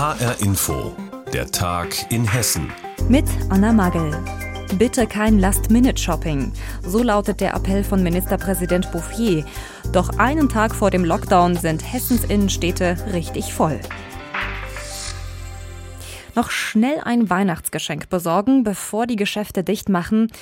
HR Info, der Tag in Hessen. Mit Anna Magel. Bitte kein Last-Minute-Shopping. So lautet der Appell von Ministerpräsident Bouffier. Doch einen Tag vor dem Lockdown sind Hessens Innenstädte richtig voll noch schnell ein Weihnachtsgeschenk besorgen, bevor die Geschäfte dicht machen.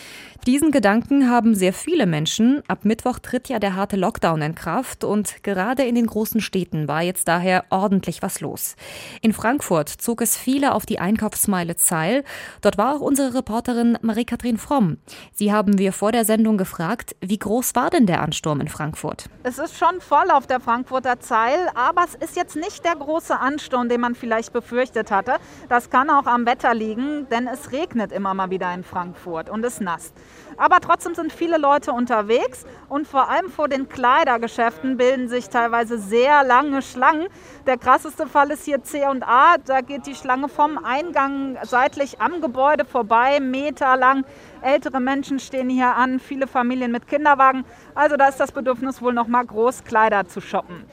Diesen Gedanken haben sehr viele Menschen. Ab Mittwoch tritt ja der harte Lockdown in Kraft und gerade in den großen Städten war jetzt daher ordentlich was los. In Frankfurt zog es viele auf die Einkaufsmeile Zeil. Dort war auch unsere Reporterin Marie-Kathrin Fromm. Sie haben wir vor der Sendung gefragt, wie groß war denn der Ansturm in Frankfurt? Es ist schon voll auf der Frankfurter Zeil, aber es ist jetzt nicht der große Ansturm, den man vielleicht befürchtet hatte. Das kann auch am Wetter liegen, denn es regnet immer mal wieder in Frankfurt und es nasst. Aber trotzdem sind viele Leute unterwegs und vor allem vor den Kleidergeschäften bilden sich teilweise sehr lange Schlangen. Der krasseste Fall ist hier C&A. Da geht die Schlange vom Eingang seitlich am Gebäude vorbei, meterlang. Ältere Menschen stehen hier an, viele Familien mit Kinderwagen. Also da ist das Bedürfnis wohl noch mal groß, Kleider zu shoppen.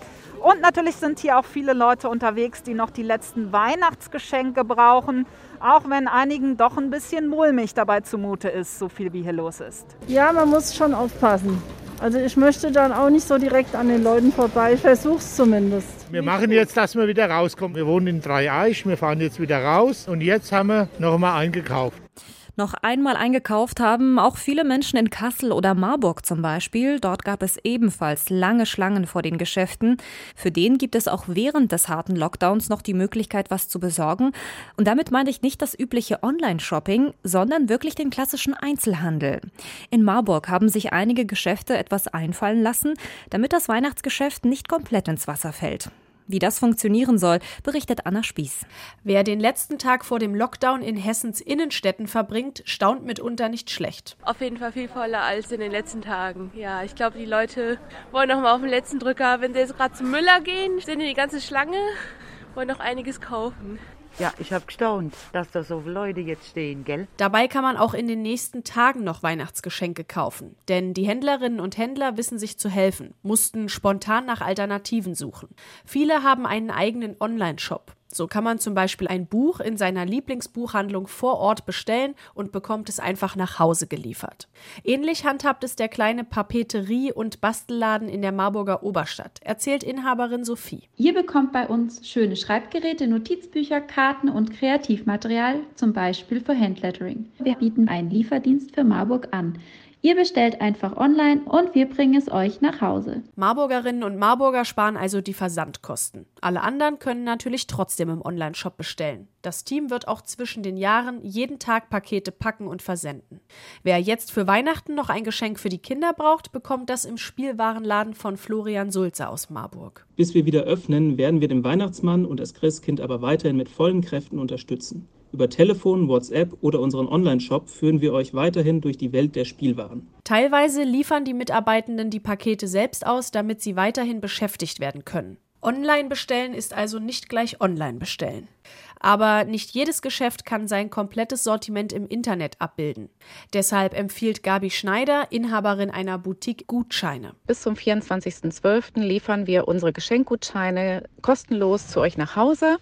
Und natürlich sind hier auch viele Leute unterwegs, die noch die letzten Weihnachtsgeschenke brauchen, auch wenn einigen doch ein bisschen mulmig dabei zumute ist, so viel wie hier los ist. Ja, man muss schon aufpassen. Also ich möchte dann auch nicht so direkt an den Leuten vorbei, ich versuche es zumindest. Wir machen jetzt, dass wir wieder rauskommen. Wir wohnen in Dreieich, wir fahren jetzt wieder raus und jetzt haben wir noch mal eingekauft noch einmal eingekauft haben auch viele Menschen in Kassel oder Marburg zum Beispiel. Dort gab es ebenfalls lange Schlangen vor den Geschäften. Für den gibt es auch während des harten Lockdowns noch die Möglichkeit, was zu besorgen. Und damit meine ich nicht das übliche Online-Shopping, sondern wirklich den klassischen Einzelhandel. In Marburg haben sich einige Geschäfte etwas einfallen lassen, damit das Weihnachtsgeschäft nicht komplett ins Wasser fällt. Wie das funktionieren soll, berichtet Anna Spieß. Wer den letzten Tag vor dem Lockdown in Hessens Innenstädten verbringt, staunt mitunter nicht schlecht. Auf jeden Fall viel voller als in den letzten Tagen. Ja, ich glaube, die Leute wollen noch mal auf den letzten Drücker, wenn sie jetzt gerade zum Müller gehen, sind in die ganze Schlange, wollen noch einiges kaufen. Ja, ich habe gestaunt, dass da so viele Leute jetzt stehen, gell? Dabei kann man auch in den nächsten Tagen noch Weihnachtsgeschenke kaufen. Denn die Händlerinnen und Händler wissen sich zu helfen, mussten spontan nach Alternativen suchen. Viele haben einen eigenen Online-Shop. So kann man zum Beispiel ein Buch in seiner Lieblingsbuchhandlung vor Ort bestellen und bekommt es einfach nach Hause geliefert. Ähnlich handhabt es der kleine Papeterie- und Bastelladen in der Marburger Oberstadt, erzählt Inhaberin Sophie. Ihr bekommt bei uns schöne Schreibgeräte, Notizbücher, Karten und Kreativmaterial, zum Beispiel für Handlettering. Wir bieten einen Lieferdienst für Marburg an. Ihr bestellt einfach online und wir bringen es euch nach Hause. Marburgerinnen und Marburger sparen also die Versandkosten. Alle anderen können natürlich trotzdem im Onlineshop bestellen. Das Team wird auch zwischen den Jahren jeden Tag Pakete packen und versenden. Wer jetzt für Weihnachten noch ein Geschenk für die Kinder braucht, bekommt das im Spielwarenladen von Florian Sulze aus Marburg. Bis wir wieder öffnen, werden wir den Weihnachtsmann und das Christkind aber weiterhin mit vollen Kräften unterstützen. Über Telefon, WhatsApp oder unseren Online-Shop führen wir euch weiterhin durch die Welt der Spielwaren. Teilweise liefern die Mitarbeitenden die Pakete selbst aus, damit sie weiterhin beschäftigt werden können. Online bestellen ist also nicht gleich online bestellen. Aber nicht jedes Geschäft kann sein komplettes Sortiment im Internet abbilden. Deshalb empfiehlt Gabi Schneider, Inhaberin einer Boutique, Gutscheine. Bis zum 24.12. liefern wir unsere Geschenkgutscheine kostenlos zu euch nach Hause.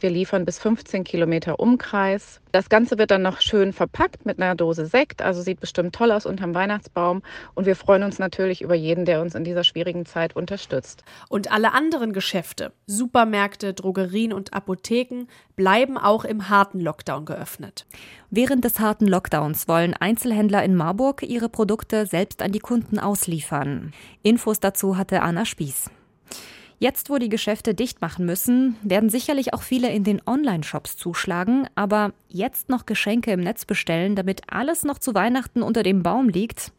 Wir liefern bis 15 Kilometer Umkreis. Das Ganze wird dann noch schön verpackt mit einer Dose Sekt, also sieht bestimmt toll aus unterm Weihnachtsbaum. Und wir freuen uns natürlich über jeden, der uns in dieser schwierigen Zeit unterstützt. Und alle anderen Geschäfte, Supermärkte, Drogerien und Apotheken bleiben auch im harten Lockdown geöffnet. Während des harten Lockdowns wollen Einzelhändler in Marburg ihre Produkte selbst an die Kunden ausliefern. Infos dazu hatte Anna Spieß. Jetzt, wo die Geschäfte dicht machen müssen, werden sicherlich auch viele in den Online-Shops zuschlagen, aber jetzt noch Geschenke im Netz bestellen, damit alles noch zu Weihnachten unter dem Baum liegt,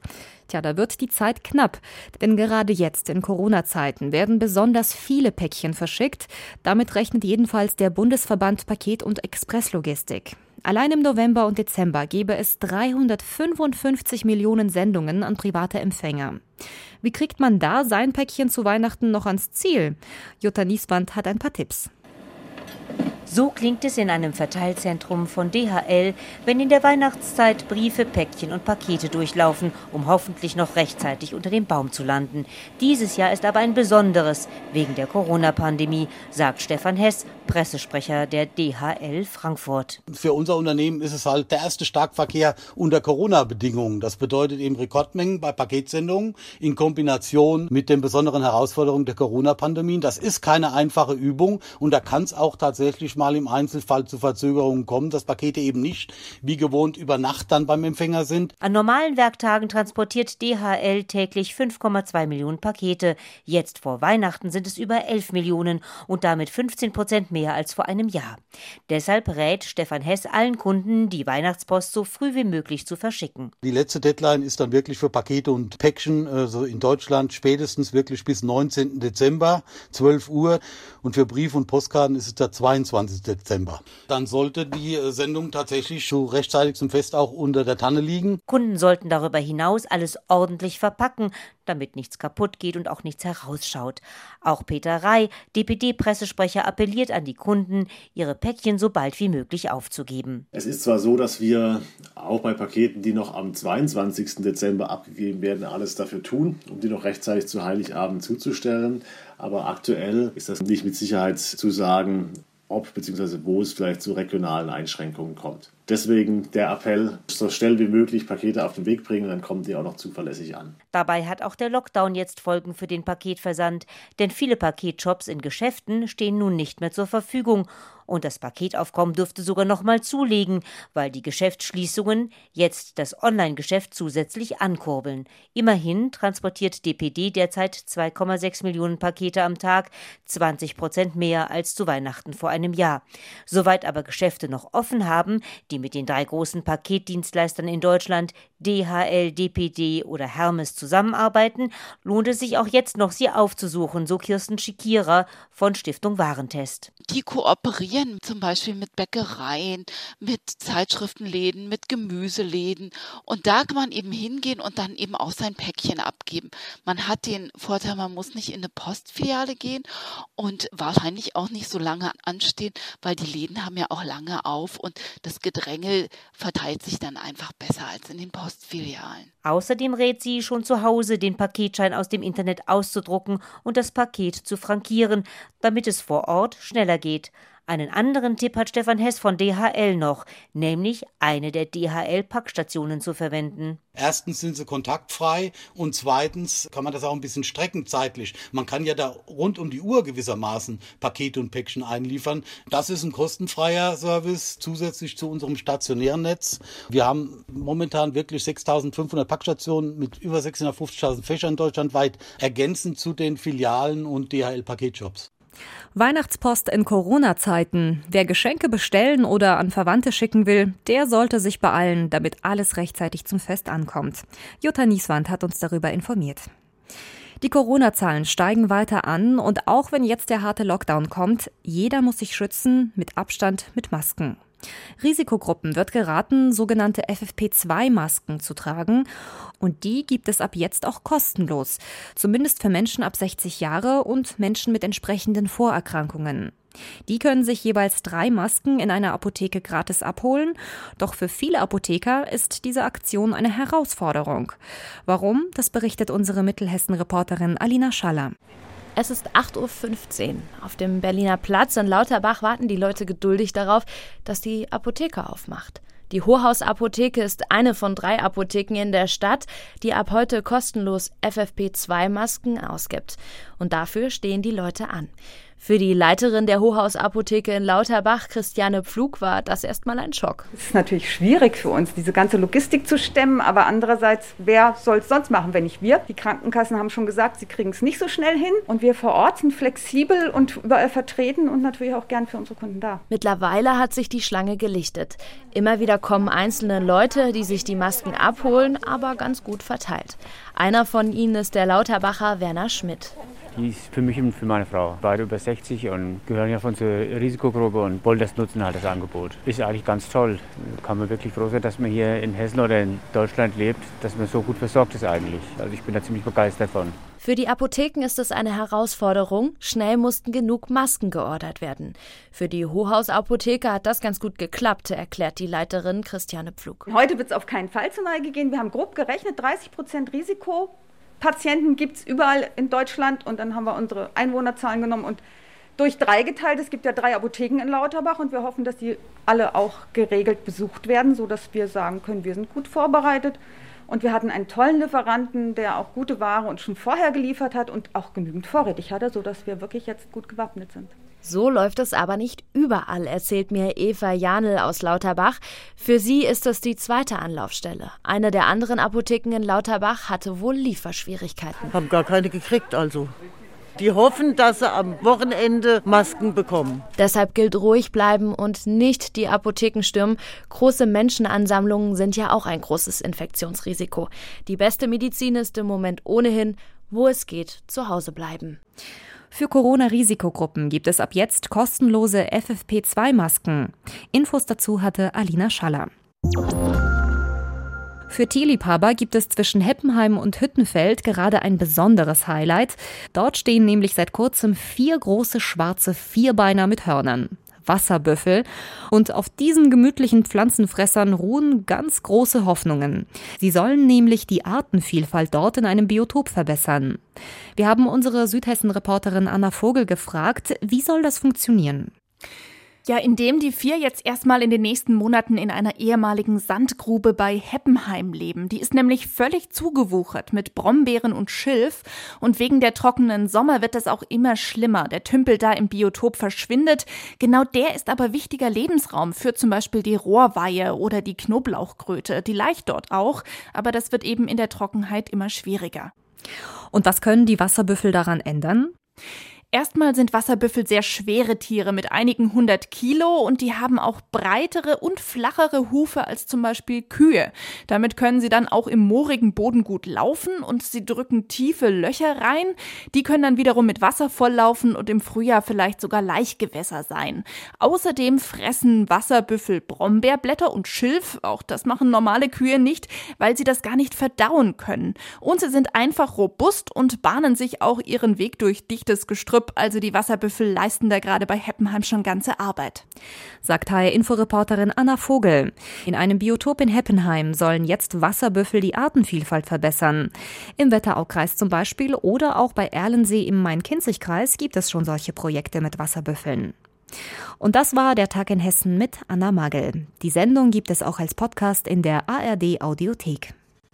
Tja, da wird die Zeit knapp, denn gerade jetzt in Corona-Zeiten werden besonders viele Päckchen verschickt. Damit rechnet jedenfalls der Bundesverband Paket- und Expresslogistik. Allein im November und Dezember gebe es 355 Millionen Sendungen an private Empfänger. Wie kriegt man da sein Päckchen zu Weihnachten noch ans Ziel? Jutta Nieswand hat ein paar Tipps. So klingt es in einem Verteilzentrum von DHL, wenn in der Weihnachtszeit Briefe, Päckchen und Pakete durchlaufen, um hoffentlich noch rechtzeitig unter dem Baum zu landen. Dieses Jahr ist aber ein besonderes wegen der Corona-Pandemie, sagt Stefan Hess, Pressesprecher der DHL Frankfurt. Für unser Unternehmen ist es halt der erste Starkverkehr unter Corona-Bedingungen. Das bedeutet eben Rekordmengen bei Paketsendungen in Kombination mit den besonderen Herausforderungen der Corona-Pandemie. Das ist keine einfache Übung und da kann es auch tatsächlich mal im Einzelfall zu Verzögerungen kommen, dass Pakete eben nicht wie gewohnt über Nacht dann beim Empfänger sind. An normalen Werktagen transportiert DHL täglich 5,2 Millionen Pakete. Jetzt vor Weihnachten sind es über 11 Millionen und damit 15 Prozent mehr als vor einem Jahr. Deshalb rät Stefan Hess allen Kunden, die Weihnachtspost so früh wie möglich zu verschicken. Die letzte Deadline ist dann wirklich für Pakete und Päckchen, also in Deutschland spätestens wirklich bis 19. Dezember, 12 Uhr. Und für Brief- und Postkarten ist es der 22. Dezember. Dann sollte die äh, Sendung tatsächlich schon rechtzeitig zum Fest auch unter der Tanne liegen. Kunden sollten darüber hinaus alles ordentlich verpacken, damit nichts kaputt geht und auch nichts herausschaut. Auch Peter Rey, DPD-Pressesprecher, appelliert an die Kunden, ihre Päckchen so bald wie möglich aufzugeben. Es ist zwar so, dass wir auch bei Paketen, die noch am 22. Dezember abgegeben werden, alles dafür tun, um die noch rechtzeitig zu Heiligabend zuzustellen. Aber aktuell ist das nicht mit Sicherheit zu sagen, ob bzw. wo es vielleicht zu regionalen Einschränkungen kommt. Deswegen der Appell, so schnell wie möglich Pakete auf den Weg bringen, dann kommen die auch noch zuverlässig an. Dabei hat auch der Lockdown jetzt Folgen für den Paketversand, denn viele Paketshops in Geschäften stehen nun nicht mehr zur Verfügung und das Paketaufkommen dürfte sogar noch mal zulegen, weil die Geschäftsschließungen jetzt das Online-Geschäft zusätzlich ankurbeln. Immerhin transportiert DPD derzeit 2,6 Millionen Pakete am Tag, 20 Prozent mehr als zu Weihnachten vor einem Jahr. Soweit aber Geschäfte noch offen haben, die mit den drei großen Paketdienstleistern in Deutschland DHL, DPD oder Hermes zusammenarbeiten, lohnt es sich auch jetzt noch, sie aufzusuchen, so Kirsten Schikira von Stiftung Warentest. Die kooperieren zum Beispiel mit Bäckereien, mit Zeitschriftenläden, mit Gemüseläden und da kann man eben hingehen und dann eben auch sein Päckchen abgeben. Man hat den Vorteil, man muss nicht in eine Postfiliale gehen und wahrscheinlich auch nicht so lange anstehen, weil die Läden haben ja auch lange auf und das Gedränge verteilt sich dann einfach besser als in den Post Postfilialen. Außerdem rät sie, schon zu Hause den Paketschein aus dem Internet auszudrucken und das Paket zu frankieren, damit es vor Ort schneller geht. Einen anderen Tipp hat Stefan Hess von DHL noch, nämlich eine der DHL-Packstationen zu verwenden. Erstens sind sie kontaktfrei und zweitens kann man das auch ein bisschen strecken zeitlich. Man kann ja da rund um die Uhr gewissermaßen Pakete und Päckchen einliefern. Das ist ein kostenfreier Service zusätzlich zu unserem stationären Netz. Wir haben momentan wirklich 6500 Packstationen mit über 650.000 Fächern deutschlandweit ergänzend zu den Filialen und DHL-Paketshops. Weihnachtspost in Corona-Zeiten. Wer Geschenke bestellen oder an Verwandte schicken will, der sollte sich beeilen, damit alles rechtzeitig zum Fest ankommt. Jutta Nieswand hat uns darüber informiert. Die Corona-Zahlen steigen weiter an und auch wenn jetzt der harte Lockdown kommt, jeder muss sich schützen mit Abstand, mit Masken. Risikogruppen wird geraten, sogenannte FFP2-Masken zu tragen. Und die gibt es ab jetzt auch kostenlos. Zumindest für Menschen ab 60 Jahre und Menschen mit entsprechenden Vorerkrankungen. Die können sich jeweils drei Masken in einer Apotheke gratis abholen. Doch für viele Apotheker ist diese Aktion eine Herausforderung. Warum? Das berichtet unsere Mittelhessen-Reporterin Alina Schaller. Es ist 8.15 Uhr. Auf dem Berliner Platz in Lauterbach warten die Leute geduldig darauf, dass die Apotheke aufmacht. Die Hochhausapotheke ist eine von drei Apotheken in der Stadt, die ab heute kostenlos FFP2-Masken ausgibt. Und dafür stehen die Leute an. Für die Leiterin der Hochhausapotheke in Lauterbach, Christiane Pflug, war das erstmal ein Schock. Es ist natürlich schwierig für uns, diese ganze Logistik zu stemmen, aber andererseits, wer soll es sonst machen, wenn nicht wir? Die Krankenkassen haben schon gesagt, sie kriegen es nicht so schnell hin und wir vor Ort sind flexibel und überall vertreten und natürlich auch gern für unsere Kunden da. Mittlerweile hat sich die Schlange gelichtet. Immer wieder kommen einzelne Leute, die sich die Masken abholen, aber ganz gut verteilt. Einer von ihnen ist der Lauterbacher Werner Schmidt. Die ist für mich und für meine Frau. Beide über 60 und gehören ja von zur Risikogruppe und wollen das nutzen, halt das Angebot. Ist eigentlich ganz toll. Kann man wirklich froh sein, dass man hier in Hessen oder in Deutschland lebt, dass man so gut versorgt ist eigentlich. Also ich bin da ziemlich begeistert von. Für die Apotheken ist es eine Herausforderung. Schnell mussten genug Masken geordert werden. Für die Hochhausapotheke hat das ganz gut geklappt, erklärt die Leiterin Christiane Pflug. Heute wird es auf keinen Fall zur Neige gehen. Wir haben grob gerechnet, 30 Prozent Risiko. Patienten gibt es überall in Deutschland und dann haben wir unsere Einwohnerzahlen genommen und durch drei geteilt. Es gibt ja drei Apotheken in Lauterbach und wir hoffen, dass die alle auch geregelt besucht werden, sodass wir sagen können, wir sind gut vorbereitet. Und wir hatten einen tollen Lieferanten, der auch gute Ware uns schon vorher geliefert hat und auch genügend vorrätig hatte, sodass wir wirklich jetzt gut gewappnet sind. So läuft es aber nicht überall, erzählt mir Eva Janel aus Lauterbach. Für sie ist es die zweite Anlaufstelle. Eine der anderen Apotheken in Lauterbach hatte wohl Lieferschwierigkeiten. Haben gar keine gekriegt, also. Die hoffen, dass sie am Wochenende Masken bekommen. Deshalb gilt ruhig bleiben und nicht die Apotheken stürmen. Große Menschenansammlungen sind ja auch ein großes Infektionsrisiko. Die beste Medizin ist im Moment ohnehin, wo es geht, zu Hause bleiben. Für Corona-Risikogruppen gibt es ab jetzt kostenlose FFP2-Masken. Infos dazu hatte Alina Schaller. Für Tierliebhaber gibt es zwischen Heppenheim und Hüttenfeld gerade ein besonderes Highlight. Dort stehen nämlich seit kurzem vier große schwarze Vierbeiner mit Hörnern. Wasserbüffel. Und auf diesen gemütlichen Pflanzenfressern ruhen ganz große Hoffnungen. Sie sollen nämlich die Artenvielfalt dort in einem Biotop verbessern. Wir haben unsere Südhessen-Reporterin Anna Vogel gefragt, wie soll das funktionieren? Ja, indem die vier jetzt erstmal in den nächsten Monaten in einer ehemaligen Sandgrube bei Heppenheim leben. Die ist nämlich völlig zugewuchert mit Brombeeren und Schilf. Und wegen der trockenen Sommer wird das auch immer schlimmer. Der Tümpel da im Biotop verschwindet. Genau der ist aber wichtiger Lebensraum für zum Beispiel die Rohrweihe oder die Knoblauchkröte. Die leicht dort auch, aber das wird eben in der Trockenheit immer schwieriger. Und was können die Wasserbüffel daran ändern? Erstmal sind Wasserbüffel sehr schwere Tiere mit einigen hundert Kilo und die haben auch breitere und flachere Hufe als zum Beispiel Kühe. Damit können sie dann auch im moorigen Boden gut laufen und sie drücken tiefe Löcher rein. Die können dann wiederum mit Wasser volllaufen und im Frühjahr vielleicht sogar Laichgewässer sein. Außerdem fressen Wasserbüffel Brombeerblätter und Schilf. Auch das machen normale Kühe nicht, weil sie das gar nicht verdauen können. Und sie sind einfach robust und bahnen sich auch ihren Weg durch dichtes Gestrüpp Gestrüpp, also die Wasserbüffel, leisten da gerade bei Heppenheim schon ganze Arbeit. Sagt HR-Inforeporterin Anna Vogel. In einem Biotop in Heppenheim sollen jetzt Wasserbüffel die Artenvielfalt verbessern. Im Wetteraukreis zum Beispiel oder auch bei Erlensee im Main-Kinzig-Kreis gibt es schon solche Projekte mit Wasserbüffeln. Und das war der Tag in Hessen mit Anna Magel. Die Sendung gibt es auch als Podcast in der ARD Audiothek.